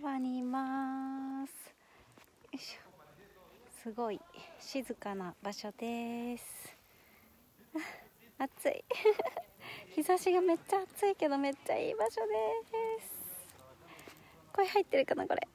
川にいます。よいしょ。すごい静かな場所です。暑い。日差しがめっちゃ暑いけどめっちゃいい場所です。声入ってるかなこれ。